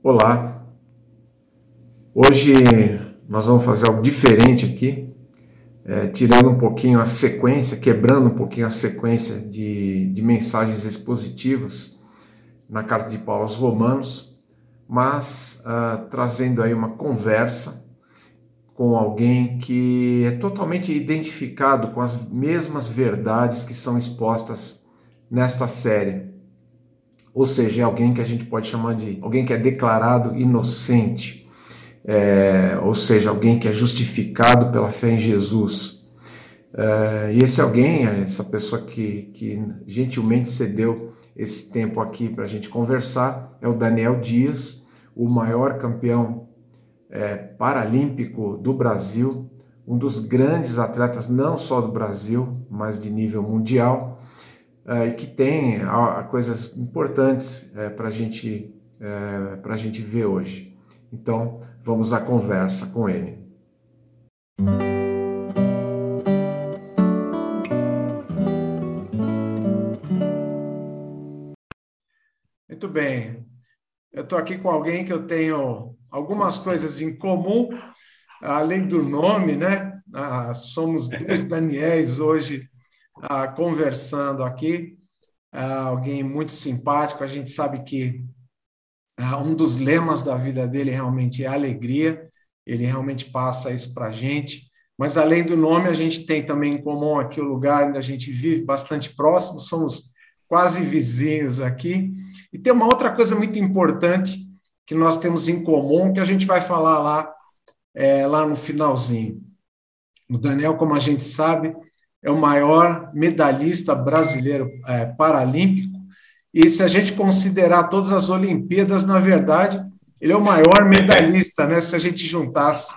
Olá, hoje nós vamos fazer algo diferente aqui, é, tirando um pouquinho a sequência, quebrando um pouquinho a sequência de, de mensagens expositivas na carta de Paulo aos Romanos, mas uh, trazendo aí uma conversa com alguém que é totalmente identificado com as mesmas verdades que são expostas nesta série ou seja, é alguém que a gente pode chamar de alguém que é declarado inocente, é, ou seja, alguém que é justificado pela fé em Jesus. É, e esse alguém, essa pessoa que, que gentilmente cedeu esse tempo aqui para a gente conversar, é o Daniel Dias, o maior campeão é, paralímpico do Brasil, um dos grandes atletas, não só do Brasil, mas de nível mundial e que tem coisas importantes uh, para gente, uh, a gente ver hoje. Então, vamos à conversa com ele. Muito bem. Eu estou aqui com alguém que eu tenho algumas coisas em comum, além do nome, né? Ah, somos dois Daniels hoje ah, conversando aqui. Ah, alguém muito simpático. A gente sabe que ah, um dos lemas da vida dele realmente é alegria. Ele realmente passa isso para a gente. Mas além do nome, a gente tem também em comum aqui o lugar onde a gente vive bastante próximo. Somos quase vizinhos aqui. E tem uma outra coisa muito importante que nós temos em comum que a gente vai falar lá é, lá no finalzinho. O Daniel, como a gente sabe, é o maior medalhista brasileiro é, paralímpico. E se a gente considerar todas as Olimpíadas, na verdade, ele é o maior medalhista, né? Se a gente juntasse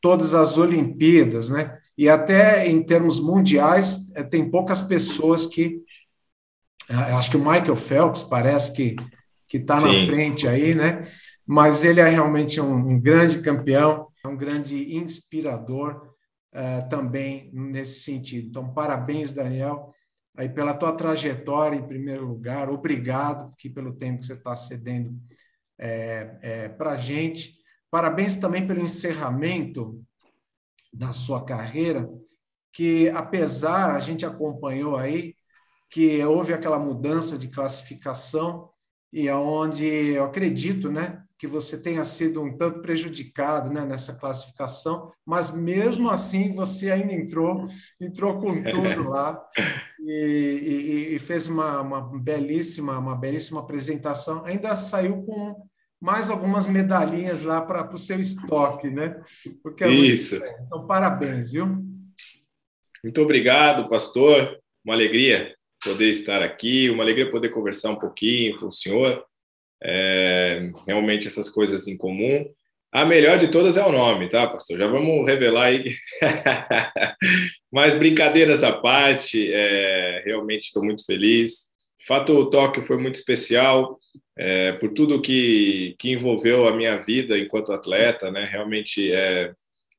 todas as Olimpíadas, né? E até em termos mundiais, é, tem poucas pessoas que. É, acho que o Michael Phelps parece que que está na frente aí, né? Mas ele é realmente um, um grande campeão, é um grande inspirador uh, também nesse sentido. Então, parabéns, Daniel, aí pela tua trajetória em primeiro lugar. Obrigado aqui pelo tempo que você está cedendo é, é, para a gente. Parabéns também pelo encerramento da sua carreira, que apesar, a gente acompanhou aí, que houve aquela mudança de classificação e aonde eu acredito, né, que você tenha sido um tanto prejudicado né, nessa classificação, mas mesmo assim você ainda entrou, entrou com tudo lá e, e, e fez uma, uma, belíssima, uma belíssima apresentação. Ainda saiu com mais algumas medalhinhas lá para o seu estoque, né? Porque é Isso. Então, parabéns, viu? Muito obrigado, pastor. Uma alegria poder estar aqui, uma alegria poder conversar um pouquinho com o senhor é, realmente essas coisas em comum. A melhor de todas é o nome, tá, pastor? Já vamos revelar aí. Mas brincadeiras à parte, é, realmente estou muito feliz. De fato, o Tóquio foi muito especial é, por tudo que, que envolveu a minha vida enquanto atleta, né? Realmente é,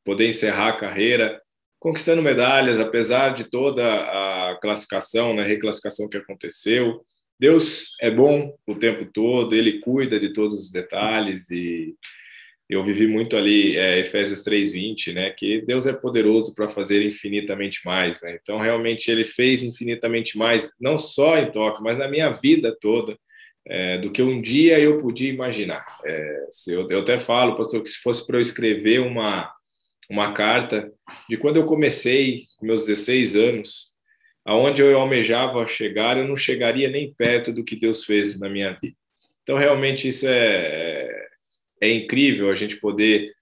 poder encerrar a carreira conquistando medalhas, apesar de toda a classificação, né, reclassificação que aconteceu, Deus é bom o tempo todo, Ele cuida de todos os detalhes e eu vivi muito ali é, Efésios 3:20, né? Que Deus é poderoso para fazer infinitamente mais, né? Então realmente Ele fez infinitamente mais, não só em Tóquio, mas na minha vida toda. É, do que um dia eu podia imaginar. É, se eu, eu até falo, pastor, que se fosse para eu escrever uma, uma carta de quando eu comecei, com meus 16 anos, aonde eu almejava chegar, eu não chegaria nem perto do que Deus fez na minha vida. Então, realmente, isso é, é incrível a gente poder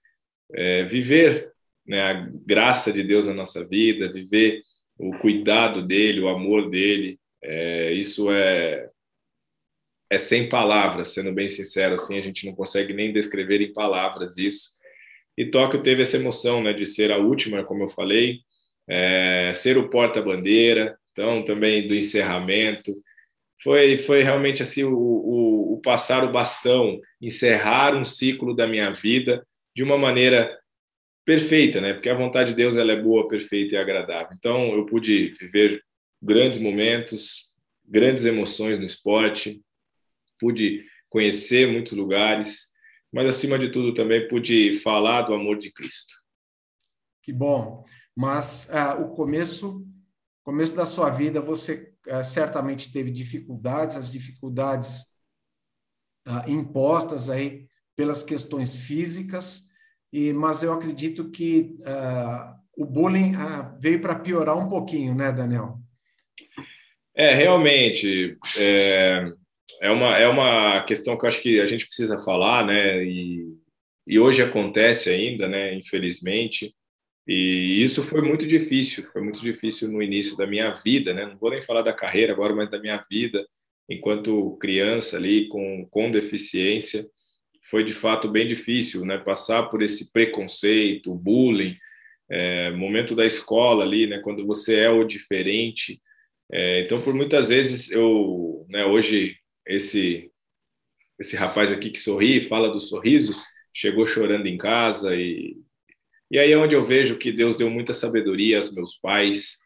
é, viver né, a graça de Deus na nossa vida, viver o cuidado dele, o amor dele. É, isso é, é sem palavras, sendo bem sincero, assim, a gente não consegue nem descrever em palavras isso. E Tóquio teve essa emoção né, de ser a última, como eu falei, é, ser o porta-bandeira, então também do encerramento. Foi, foi realmente assim o, o, o, passar o bastão, encerrar um ciclo da minha vida de uma maneira perfeita, né? Porque a vontade de Deus ela é boa, perfeita e agradável. Então eu pude viver grandes momentos, grandes emoções no esporte, pude conhecer muitos lugares, mas acima de tudo também pude falar do amor de Cristo. Que bom. Mas uh, o começo, começo da sua vida, você uh, certamente teve dificuldades, as dificuldades uh, impostas aí pelas questões físicas, e mas eu acredito que o bullying veio para piorar um pouquinho, né, Daniel? É, realmente. É, é, uma, é uma questão que eu acho que a gente precisa falar, né? E, e hoje acontece ainda, né? Infelizmente. E isso foi muito difícil, foi muito difícil no início da minha vida, né? Não vou nem falar da carreira agora, mas da minha vida enquanto criança ali com, com deficiência. Foi de fato bem difícil, né? Passar por esse preconceito, bullying, é, momento da escola ali, né? Quando você é o diferente. É, então, por muitas vezes eu, né? Hoje esse esse rapaz aqui que sorri, fala do sorriso, chegou chorando em casa e e aí é onde eu vejo que Deus deu muita sabedoria aos meus pais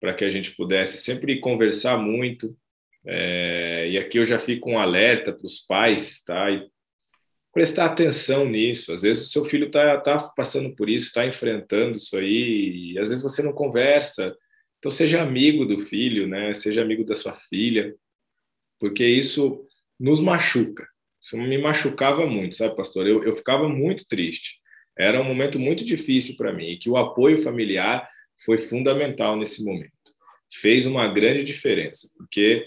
para que a gente pudesse sempre conversar muito. É, e aqui eu já fico um alerta para os pais, tá? E prestar atenção nisso. Às vezes o seu filho está tá passando por isso, está enfrentando isso aí, e às vezes você não conversa. Então seja amigo do filho, né? Seja amigo da sua filha, porque isso nos machuca. Isso me machucava muito, sabe, pastor? Eu, eu ficava muito triste. Era um momento muito difícil para mim e que o apoio familiar foi fundamental nesse momento. Fez uma grande diferença, porque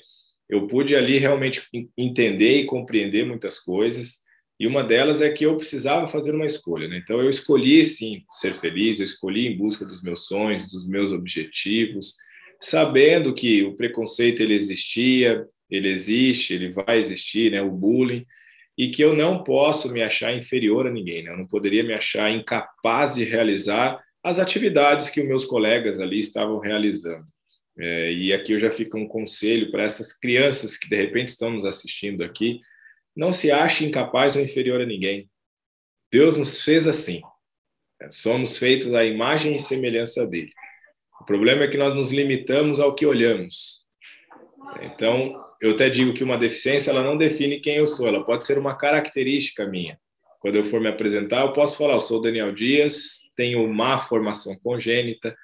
eu pude ali realmente entender e compreender muitas coisas, e uma delas é que eu precisava fazer uma escolha. Né? Então, eu escolhi, sim, ser feliz, eu escolhi em busca dos meus sonhos, dos meus objetivos, sabendo que o preconceito ele existia, ele existe, ele vai existir, né? o bullying, e que eu não posso me achar inferior a ninguém, né? eu não poderia me achar incapaz de realizar as atividades que os meus colegas ali estavam realizando. É, e aqui eu já fico um conselho para essas crianças que de repente estão nos assistindo aqui, não se ache incapaz ou inferior a ninguém. Deus nos fez assim. Somos feitos à imagem e semelhança dele. O problema é que nós nos limitamos ao que olhamos. Então, eu até digo que uma deficiência ela não define quem eu sou, ela pode ser uma característica minha. Quando eu for me apresentar, eu posso falar, eu sou Daniel Dias, tenho má formação congênita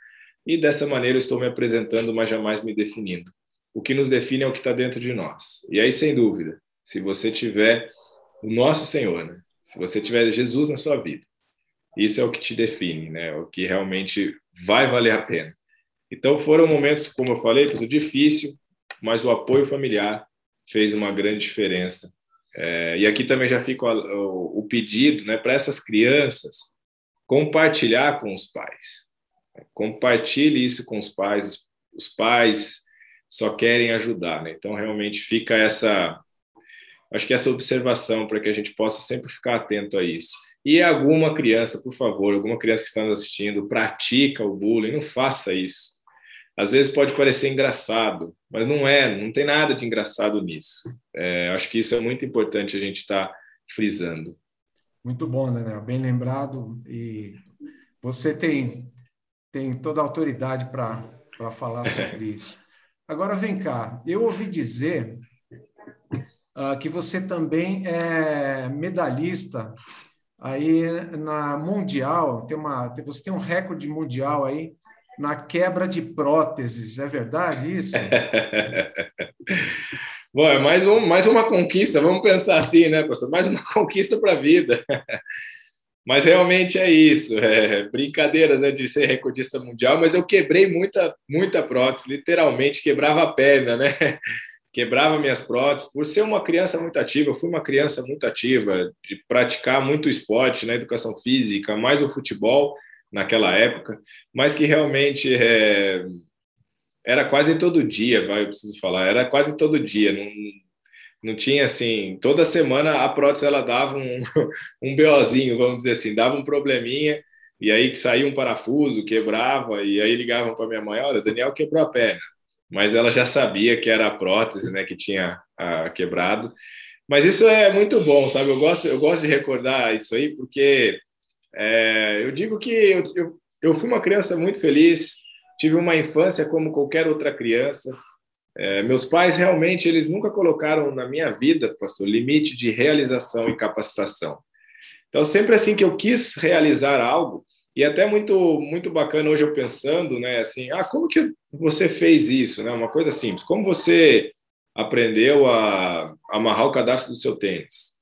e dessa maneira eu estou me apresentando, mas jamais me definindo. O que nos define é o que está dentro de nós. E aí, sem dúvida, se você tiver o nosso Senhor, né? se você tiver Jesus na sua vida, isso é o que te define, né? O que realmente vai valer a pena. Então foram momentos, como eu falei, difícil, mas o apoio familiar fez uma grande diferença. É, e aqui também já fica o, o pedido né, para essas crianças compartilhar com os pais. Compartilhe isso com os pais. Os, os pais só querem ajudar. Né? Então, realmente fica essa. Acho que essa observação para que a gente possa sempre ficar atento a isso. E alguma criança, por favor, alguma criança que está nos assistindo, pratica o bullying, não faça isso às vezes pode parecer engraçado, mas não é, não tem nada de engraçado nisso. É, acho que isso é muito importante a gente estar tá frisando. Muito bom, Daniel, bem lembrado. E você tem, tem toda a autoridade para falar sobre isso. Agora, vem cá, eu ouvi dizer uh, que você também é medalhista aí na Mundial, tem uma, você tem um recorde mundial aí na quebra de próteses. É verdade isso? Bom, é mais, um, mais uma conquista, vamos pensar assim, né, pastor? Mais uma conquista para a vida. Mas realmente é isso, é, brincadeiras né, de ser recordista mundial, mas eu quebrei muita, muita prótese, literalmente quebrava a perna, né? Quebrava minhas próteses. Por ser uma criança muito ativa, eu fui uma criança muito ativa, de praticar muito esporte, né, educação física, mais o futebol naquela época, mas que realmente é, era quase todo dia, vai, eu preciso falar, era quase todo dia, não, não tinha assim, toda semana a prótese ela dava um, um BOzinho, vamos dizer assim, dava um probleminha, e aí que saía um parafuso, quebrava, e aí ligavam para minha mãe, olha, Daniel quebrou a perna, mas ela já sabia que era a prótese, né, que tinha a, quebrado, mas isso é muito bom, sabe, eu gosto, eu gosto de recordar isso aí, porque é, eu digo que eu, eu, eu, fui uma criança muito feliz, tive uma infância como qualquer outra criança. É, meus pais realmente eles nunca colocaram na minha vida, pastor, limite de realização e capacitação. Então, sempre assim que eu quis realizar algo, e até muito muito bacana hoje eu pensando, né, assim, ah, como que você fez isso, né? Uma coisa simples. Como você aprendeu a amarrar o cadarço do seu tênis?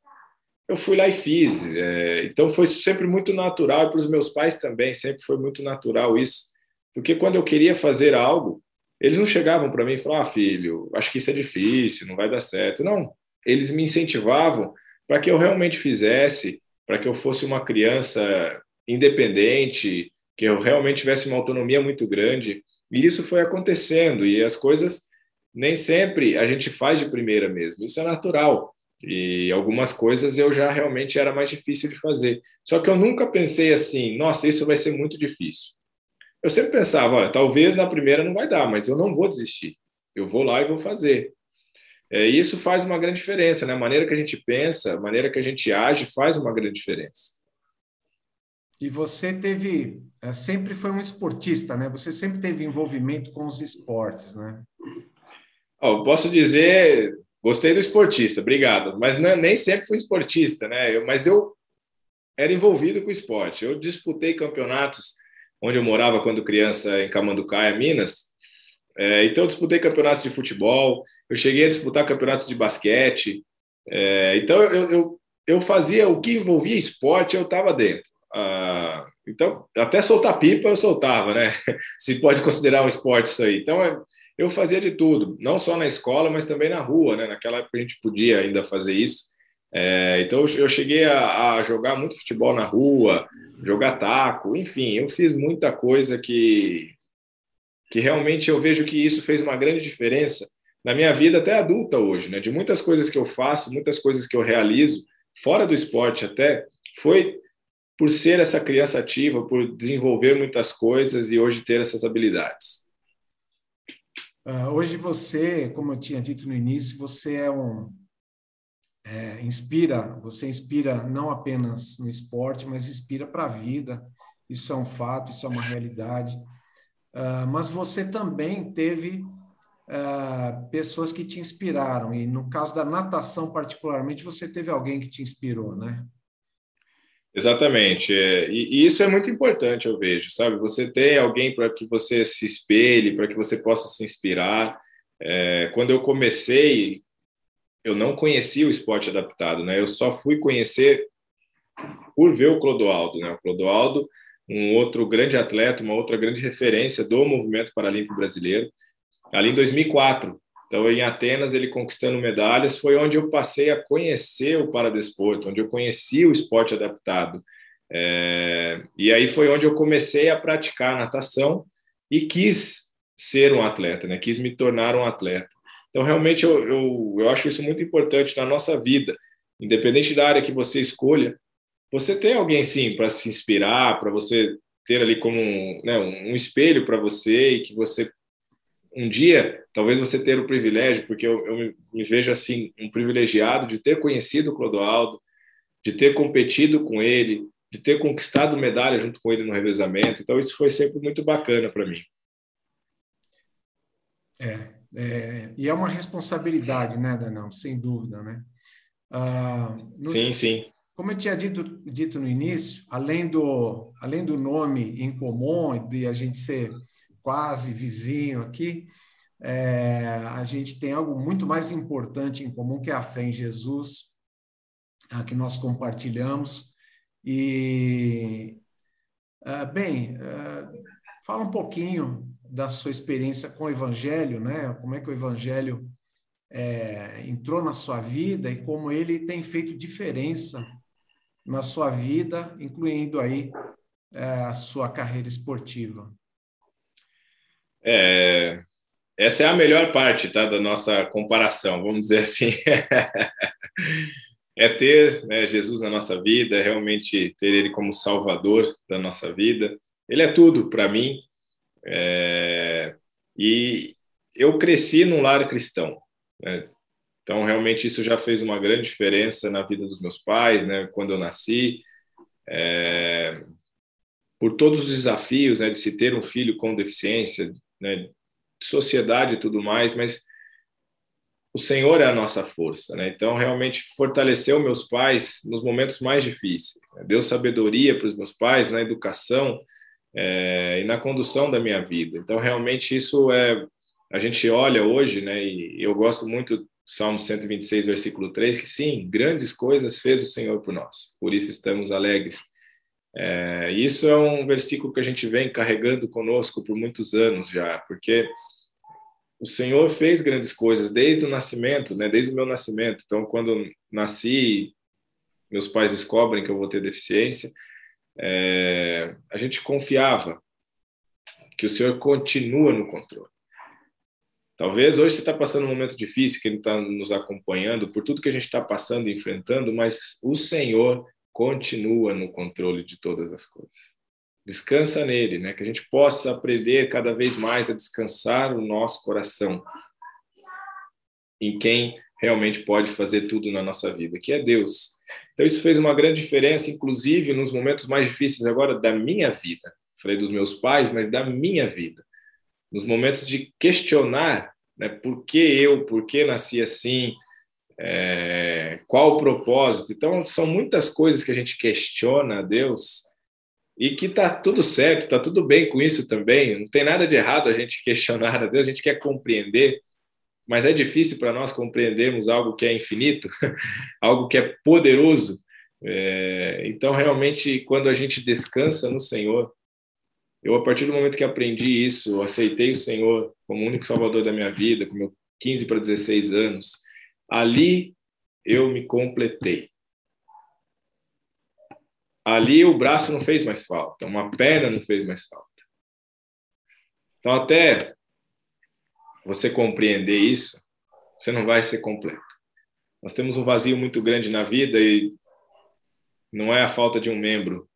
Eu fui lá e fiz. É, então foi sempre muito natural e para os meus pais também sempre foi muito natural isso, porque quando eu queria fazer algo, eles não chegavam para mim e falavam, ah, filho, acho que isso é difícil, não vai dar certo. Não, eles me incentivavam para que eu realmente fizesse, para que eu fosse uma criança independente, que eu realmente tivesse uma autonomia muito grande. E isso foi acontecendo, e as coisas nem sempre a gente faz de primeira mesmo, isso é natural. E algumas coisas eu já realmente era mais difícil de fazer. Só que eu nunca pensei assim, nossa, isso vai ser muito difícil. Eu sempre pensava, olha, talvez na primeira não vai dar, mas eu não vou desistir. Eu vou lá e vou fazer. É, isso faz uma grande diferença, né? A maneira que a gente pensa, a maneira que a gente age faz uma grande diferença. E você teve, é, sempre foi um esportista, né? Você sempre teve envolvimento com os esportes, né? Oh, posso dizer, gostei do esportista, obrigado. Mas não, nem sempre fui esportista, né? Eu, mas eu era envolvido com esporte. Eu disputei campeonatos onde eu morava quando criança, em Camanducaia, Minas. É, então, eu disputei campeonatos de futebol, eu cheguei a disputar campeonatos de basquete. É, então, eu, eu, eu fazia o que envolvia esporte, eu estava dentro. Ah, então, até soltar pipa eu soltava, né? Se pode considerar um esporte isso aí. Então, é, eu fazia de tudo, não só na escola, mas também na rua, né? Naquela época a gente podia ainda fazer isso. É, então, eu cheguei a, a, jogar muito futebol na rua, jogar taco, enfim, eu fiz muita coisa que, que realmente eu vejo que isso fez uma grande diferença na minha vida até adulta hoje, né? De muitas coisas que eu faço, muitas coisas que eu realizo, fora do esporte até, foi por ser essa criança ativa, por desenvolver muitas coisas e hoje ter essas habilidades. Uh, hoje você, como eu tinha dito no início, você é um é, inspira, você inspira não apenas no esporte, mas inspira para a vida. Isso é um fato, isso é uma realidade. Uh, mas você também teve uh, pessoas que te inspiraram e no caso da natação particularmente, você teve alguém que te inspirou, né? Exatamente. É, e, e, isso é muito importante, eu vejo, sabe? Você tem alguém para que você se espelhe, para que você possa se inspirar. É, quando eu comecei, eu não conhecia o esporte adaptado, né? Eu só fui conhecer por ver o Clodoaldo, né? O Clodoaldo, um outro grande atleta, uma outra grande referência do movimento paralímpico brasileiro. Ali em 2004, então, em Atenas, ele conquistando medalhas, foi onde eu passei a conhecer o paradesporto, onde eu conheci o esporte adaptado. É, e aí foi onde eu comecei a praticar natação e quis ser um atleta, né? quis me tornar um atleta. Então, realmente, eu, eu, eu acho isso muito importante na nossa vida, independente da área que você escolha, você tem alguém, sim, para se inspirar, para você ter ali como um, né, um espelho para você e que você um dia, talvez você ter o privilégio, porque eu, eu me vejo assim, um privilegiado de ter conhecido o Clodoaldo, de ter competido com ele, de ter conquistado medalha junto com ele no revezamento. Então, isso foi sempre muito bacana para mim. É, é, e é uma responsabilidade, né, Danão? Sem dúvida, né? Ah, no, sim, sim. Como eu tinha dito, dito no início, além do, além do nome em comum, de a gente ser quase vizinho aqui, é, a gente tem algo muito mais importante em comum, que é a fé em Jesus, a que nós compartilhamos. E, é, bem, é, fala um pouquinho da sua experiência com o Evangelho, né? Como é que o Evangelho é, entrou na sua vida e como ele tem feito diferença na sua vida, incluindo aí é, a sua carreira esportiva. É, essa é a melhor parte tá, da nossa comparação, vamos dizer assim. é ter né, Jesus na nossa vida, é realmente ter Ele como Salvador da nossa vida. Ele é tudo para mim. É, e eu cresci num lar cristão. Né? Então, realmente, isso já fez uma grande diferença na vida dos meus pais, né? quando eu nasci. É, por todos os desafios né, de se ter um filho com deficiência, né, sociedade e tudo mais, mas o Senhor é a nossa força, né? Então, realmente fortaleceu meus pais nos momentos mais difíceis. Né? Deu sabedoria para os meus pais na educação é, e na condução da minha vida. Então, realmente, isso é. A gente olha hoje, né? E eu gosto muito do Salmo 126, versículo 3, que sim, grandes coisas fez o Senhor por nós, por isso estamos alegres. É, isso é um versículo que a gente vem carregando conosco por muitos anos já, porque o Senhor fez grandes coisas desde o nascimento, né? Desde o meu nascimento. Então, quando nasci, meus pais descobrem que eu vou ter deficiência, é, a gente confiava que o Senhor continua no controle. Talvez hoje você está passando um momento difícil, que Ele está nos acompanhando por tudo que a gente está passando e enfrentando, mas o Senhor continua no controle de todas as coisas descansa nele, né? Que a gente possa aprender cada vez mais a descansar o nosso coração em quem realmente pode fazer tudo na nossa vida, que é Deus. Então isso fez uma grande diferença, inclusive nos momentos mais difíceis agora da minha vida. Falei dos meus pais, mas da minha vida. Nos momentos de questionar, né? Por que eu? Por que nasci assim? É, qual o propósito? Então são muitas coisas que a gente questiona a Deus e que está tudo certo, está tudo bem com isso também. Não tem nada de errado a gente questionar a Deus, a gente quer compreender, mas é difícil para nós compreendermos algo que é infinito, algo que é poderoso. É, então, realmente, quando a gente descansa no Senhor, eu, a partir do momento que aprendi isso, aceitei o Senhor como único Salvador da minha vida, com meus 15 para 16 anos, ali eu me completei ali o braço não fez mais falta, uma perna não fez mais falta. Então, até você compreender isso, você não vai ser completo. Nós temos um vazio muito grande na vida e não é a falta de um membro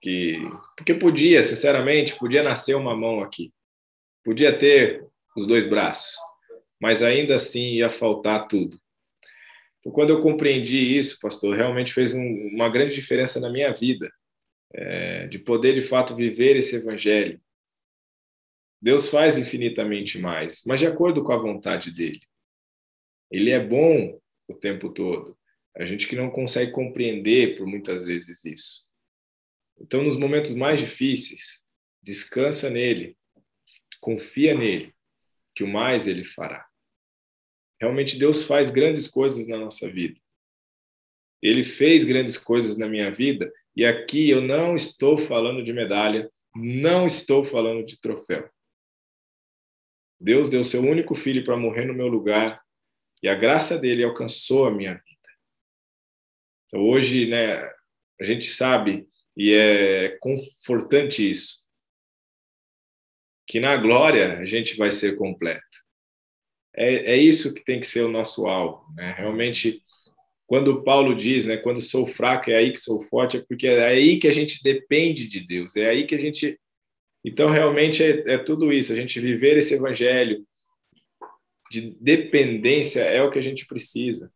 que porque podia, sinceramente, podia nascer uma mão aqui. Podia ter os dois braços, mas ainda assim ia faltar tudo. Então, quando eu compreendi isso, pastor, realmente fez um, uma grande diferença na minha vida, é, de poder de fato viver esse evangelho. Deus faz infinitamente mais, mas de acordo com a vontade dele. Ele é bom o tempo todo. A gente que não consegue compreender por muitas vezes isso. Então, nos momentos mais difíceis, descansa nele, confia nele, que o mais ele fará. Realmente Deus faz grandes coisas na nossa vida. Ele fez grandes coisas na minha vida e aqui eu não estou falando de medalha, não estou falando de troféu. Deus deu seu único filho para morrer no meu lugar e a graça dele alcançou a minha vida. Então, hoje, né, a gente sabe e é confortante isso, que na glória a gente vai ser completo é, é isso que tem que ser o nosso alvo. Né? Realmente, quando Paulo diz, né, quando sou fraco é aí que sou forte, é porque é aí que a gente depende de Deus, é aí que a gente. Então, realmente, é, é tudo isso, a gente viver esse evangelho de dependência é o que a gente precisa.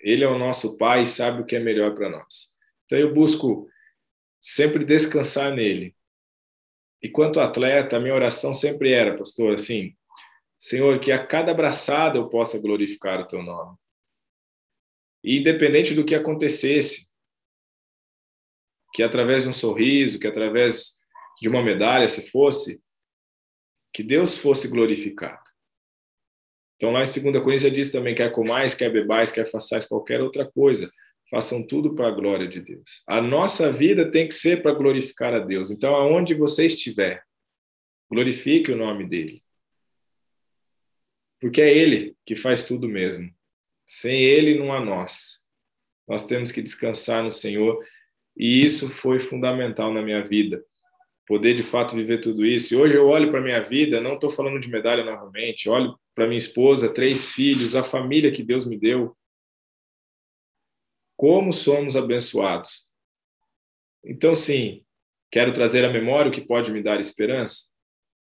Ele é o nosso Pai e sabe o que é melhor para nós. Então, eu busco sempre descansar nele. E quanto atleta, a minha oração sempre era, pastor, assim, Senhor, que a cada abraçada eu possa glorificar o teu nome. E independente do que acontecesse, que através de um sorriso, que através de uma medalha, se fosse, que Deus fosse glorificado. Então, lá em 2 Coríntios diz também: quer comais, quer bebais, quer façais qualquer outra coisa, façam tudo para a glória de Deus. A nossa vida tem que ser para glorificar a Deus. Então, aonde você estiver, glorifique o nome dele porque é Ele que faz tudo mesmo. Sem Ele não há nós. Nós temos que descansar no Senhor e isso foi fundamental na minha vida. Poder de fato viver tudo isso. E hoje eu olho para minha vida, não estou falando de medalha novamente, olho para minha esposa, três filhos, a família que Deus me deu. Como somos abençoados. Então, sim, quero trazer à memória o que pode me dar esperança.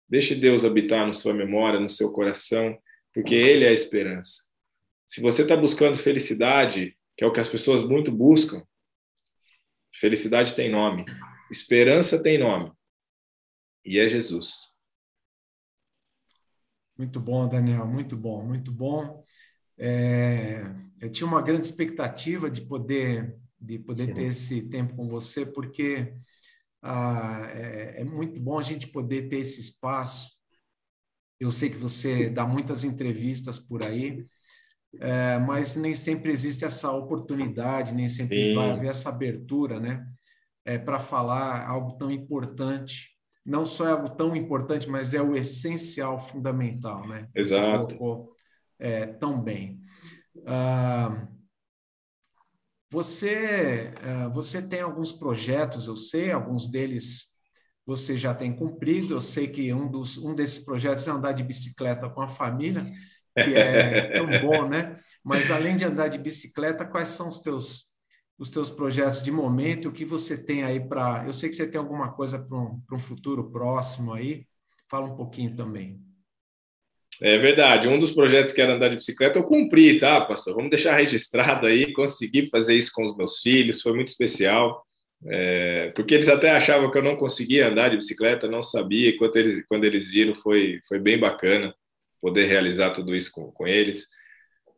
Deixe Deus habitar na sua memória, no seu coração porque Ele é a esperança. Se você está buscando felicidade, que é o que as pessoas muito buscam, felicidade tem nome, esperança tem nome, e é Jesus. Muito bom, Daniel, muito bom, muito bom. É, eu tinha uma grande expectativa de poder de poder ter esse tempo com você, porque ah, é, é, muito bom a gente poder ter esse espaço. Eu sei que você dá muitas entrevistas por aí, é, mas nem sempre existe essa oportunidade, nem sempre Sim. vai haver essa abertura, né? É, para falar algo tão importante. Não só é algo tão importante, mas é o essencial, fundamental, né? Exato. Você colocou, é, tão bem. Ah, você, ah, você tem alguns projetos, eu sei, alguns deles você já tem cumprido. Eu sei que um, dos, um desses projetos é andar de bicicleta com a família, que é tão bom, né? Mas além de andar de bicicleta, quais são os teus os teus projetos de momento? O que você tem aí para? Eu sei que você tem alguma coisa para um, um futuro próximo aí. Fala um pouquinho também. É verdade. Um dos projetos que era andar de bicicleta eu cumpri, tá, pastor? Vamos deixar registrado aí. Consegui fazer isso com os meus filhos, foi muito especial. É, porque eles até achavam que eu não conseguia andar de bicicleta, não sabia. Quando eles, quando eles viram, foi, foi bem bacana poder realizar tudo isso com, com eles.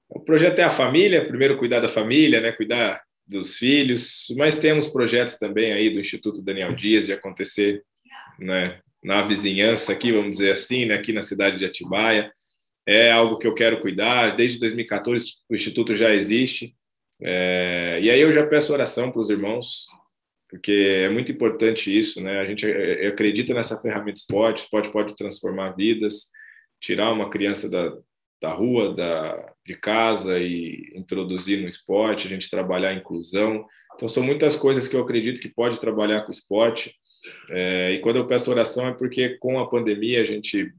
O projeto é a família, primeiro cuidar da família, né, cuidar dos filhos, mas temos projetos também aí do Instituto Daniel Dias de acontecer né, na vizinhança aqui, vamos dizer assim, né, aqui na cidade de Atibaia. É algo que eu quero cuidar. Desde 2014 o Instituto já existe. É, e aí eu já peço oração para os irmãos, porque é muito importante isso, né? A gente é, é, acredita nessa ferramenta esporte, esporte pode transformar vidas, tirar uma criança da, da rua, da, de casa e introduzir no esporte, a gente trabalhar a inclusão. Então, são muitas coisas que eu acredito que pode trabalhar com o esporte. É, e quando eu peço oração é porque com a pandemia a gente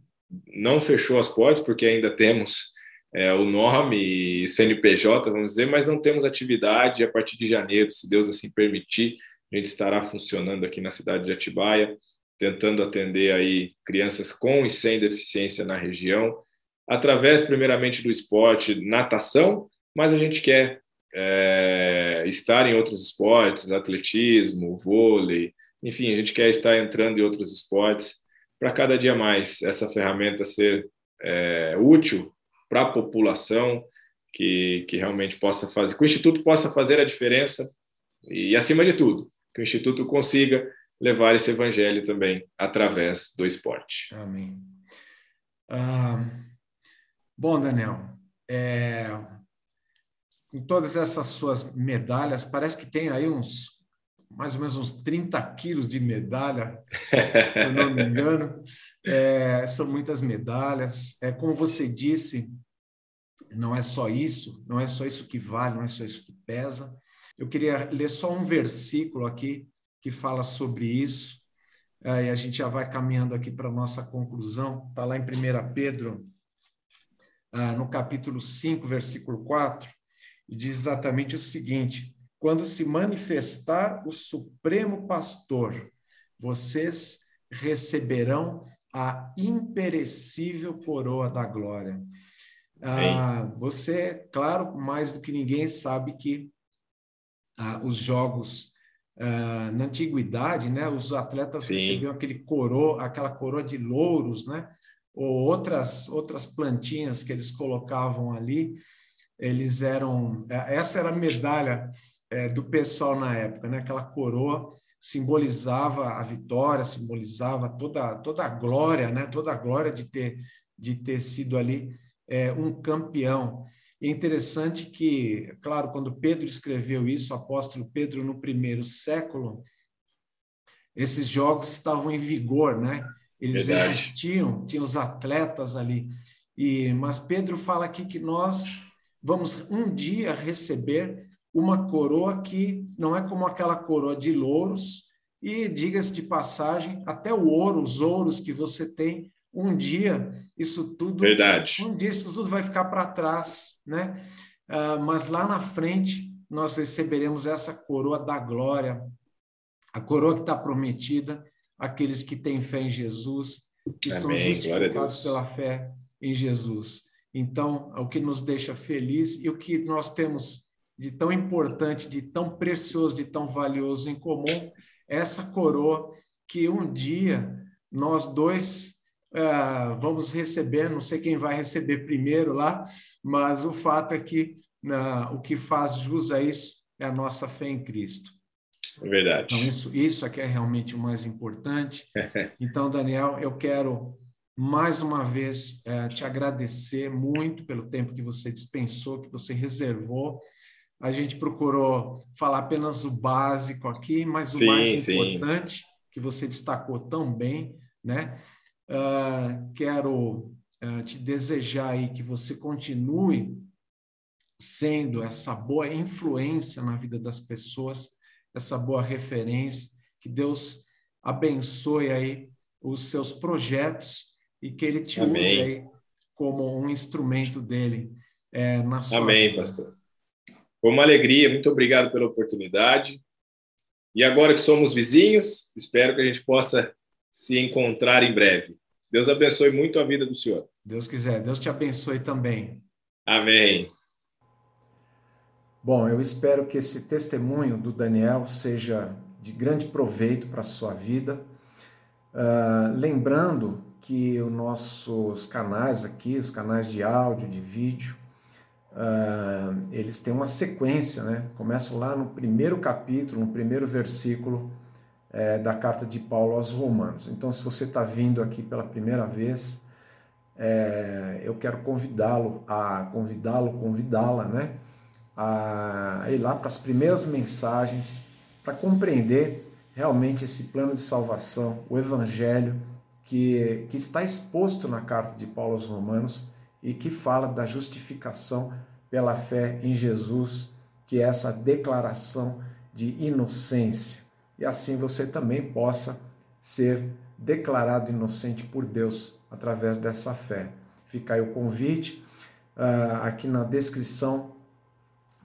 não fechou as portas, porque ainda temos é, o nome e CNPJ, vamos dizer, mas não temos atividade. A partir de janeiro, se Deus assim permitir, a gente estará funcionando aqui na cidade de Atibaia, tentando atender aí crianças com e sem deficiência na região, através primeiramente do esporte, natação, mas a gente quer é, estar em outros esportes, atletismo, vôlei, enfim, a gente quer estar entrando em outros esportes para cada dia mais essa ferramenta ser é, útil para a população, que, que realmente possa fazer, que o Instituto possa fazer a diferença e, acima de tudo, que o Instituto consiga levar esse evangelho também através do esporte. Amém. Ah, bom, Daniel, é, com todas essas suas medalhas, parece que tem aí uns mais ou menos uns 30 quilos de medalha, se eu não me engano. É, são muitas medalhas. É, como você disse, não é só isso, não é só isso que vale, não é só isso que pesa. Eu queria ler só um versículo aqui que fala sobre isso, é, e a gente já vai caminhando aqui para a nossa conclusão. Está lá em 1 Pedro, ah, no capítulo 5, versículo 4, e diz exatamente o seguinte: quando se manifestar o Supremo Pastor, vocês receberão a imperecível coroa da glória. Ah, você, claro, mais do que ninguém sabe que ah, os jogos ah, na antiguidade, né, os atletas Sim. recebiam aquele coroa, aquela coroa de louros, né, ou outras outras plantinhas que eles colocavam ali. Eles eram, essa era a medalha é, do pessoal na época, né? Aquela coroa simbolizava a vitória, simbolizava toda toda a glória, né? Toda a glória de ter de ter sido ali é, um campeão. É interessante que, claro, quando Pedro escreveu isso, o apóstolo Pedro no primeiro século, esses jogos estavam em vigor, né? Eles Verdade. existiam, tinha os atletas ali. E mas Pedro fala aqui que nós vamos um dia receber uma coroa que não é como aquela coroa de louros, e diga-se de passagem, até o ouro, os ouros que você tem, um dia isso tudo. Verdade. Um dia isso tudo vai ficar para trás, né? Uh, mas lá na frente nós receberemos essa coroa da glória, a coroa que está prometida àqueles que têm fé em Jesus, que Amém. são justificados pela fé em Jesus. Então, é o que nos deixa feliz e o que nós temos de tão importante, de tão precioso, de tão valioso em comum, essa coroa que um dia nós dois uh, vamos receber, não sei quem vai receber primeiro lá, mas o fato é que uh, o que faz jus a isso é a nossa fé em Cristo. É verdade. Então, isso, isso aqui é realmente o mais importante. Então, Daniel, eu quero mais uma vez é, te agradecer muito pelo tempo que você dispensou, que você reservou. A gente procurou falar apenas o básico aqui, mas o sim, mais importante sim. que você destacou tão bem, né? Uh, quero uh, te desejar aí que você continue sendo essa boa influência na vida das pessoas, essa boa referência, que Deus abençoe aí os seus projetos e que ele te Amém. use aí como um instrumento dele é, na sua Amém, vida. pastor. Foi uma alegria, muito obrigado pela oportunidade. E agora que somos vizinhos, espero que a gente possa se encontrar em breve. Deus abençoe muito a vida do senhor. Deus quiser, Deus te abençoe também. Amém. Bom, eu espero que esse testemunho do Daniel seja de grande proveito para a sua vida. Uh, lembrando que os nossos canais aqui, os canais de áudio, de vídeo, uh, eles têm uma sequência, né? Começam lá no primeiro capítulo, no primeiro versículo é, da carta de Paulo aos Romanos. Então, se você está vindo aqui pela primeira vez, é, eu quero convidá-lo a convidá-lo, convidá-la, né? A ir lá para as primeiras mensagens para compreender realmente esse plano de salvação, o Evangelho que, que está exposto na carta de Paulo aos Romanos e que fala da justificação pela fé em Jesus, que é essa declaração de inocência. E assim você também possa ser declarado inocente por Deus através dessa fé. Fica aí o convite. Uh, aqui na descrição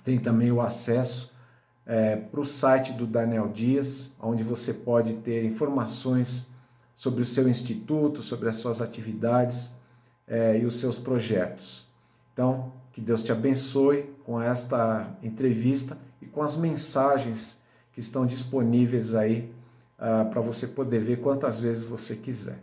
tem também o acesso é, para o site do Daniel Dias, onde você pode ter informações sobre o seu instituto, sobre as suas atividades é, e os seus projetos. Então, que Deus te abençoe com esta entrevista e com as mensagens que estão disponíveis aí uh, para você poder ver quantas vezes você quiser.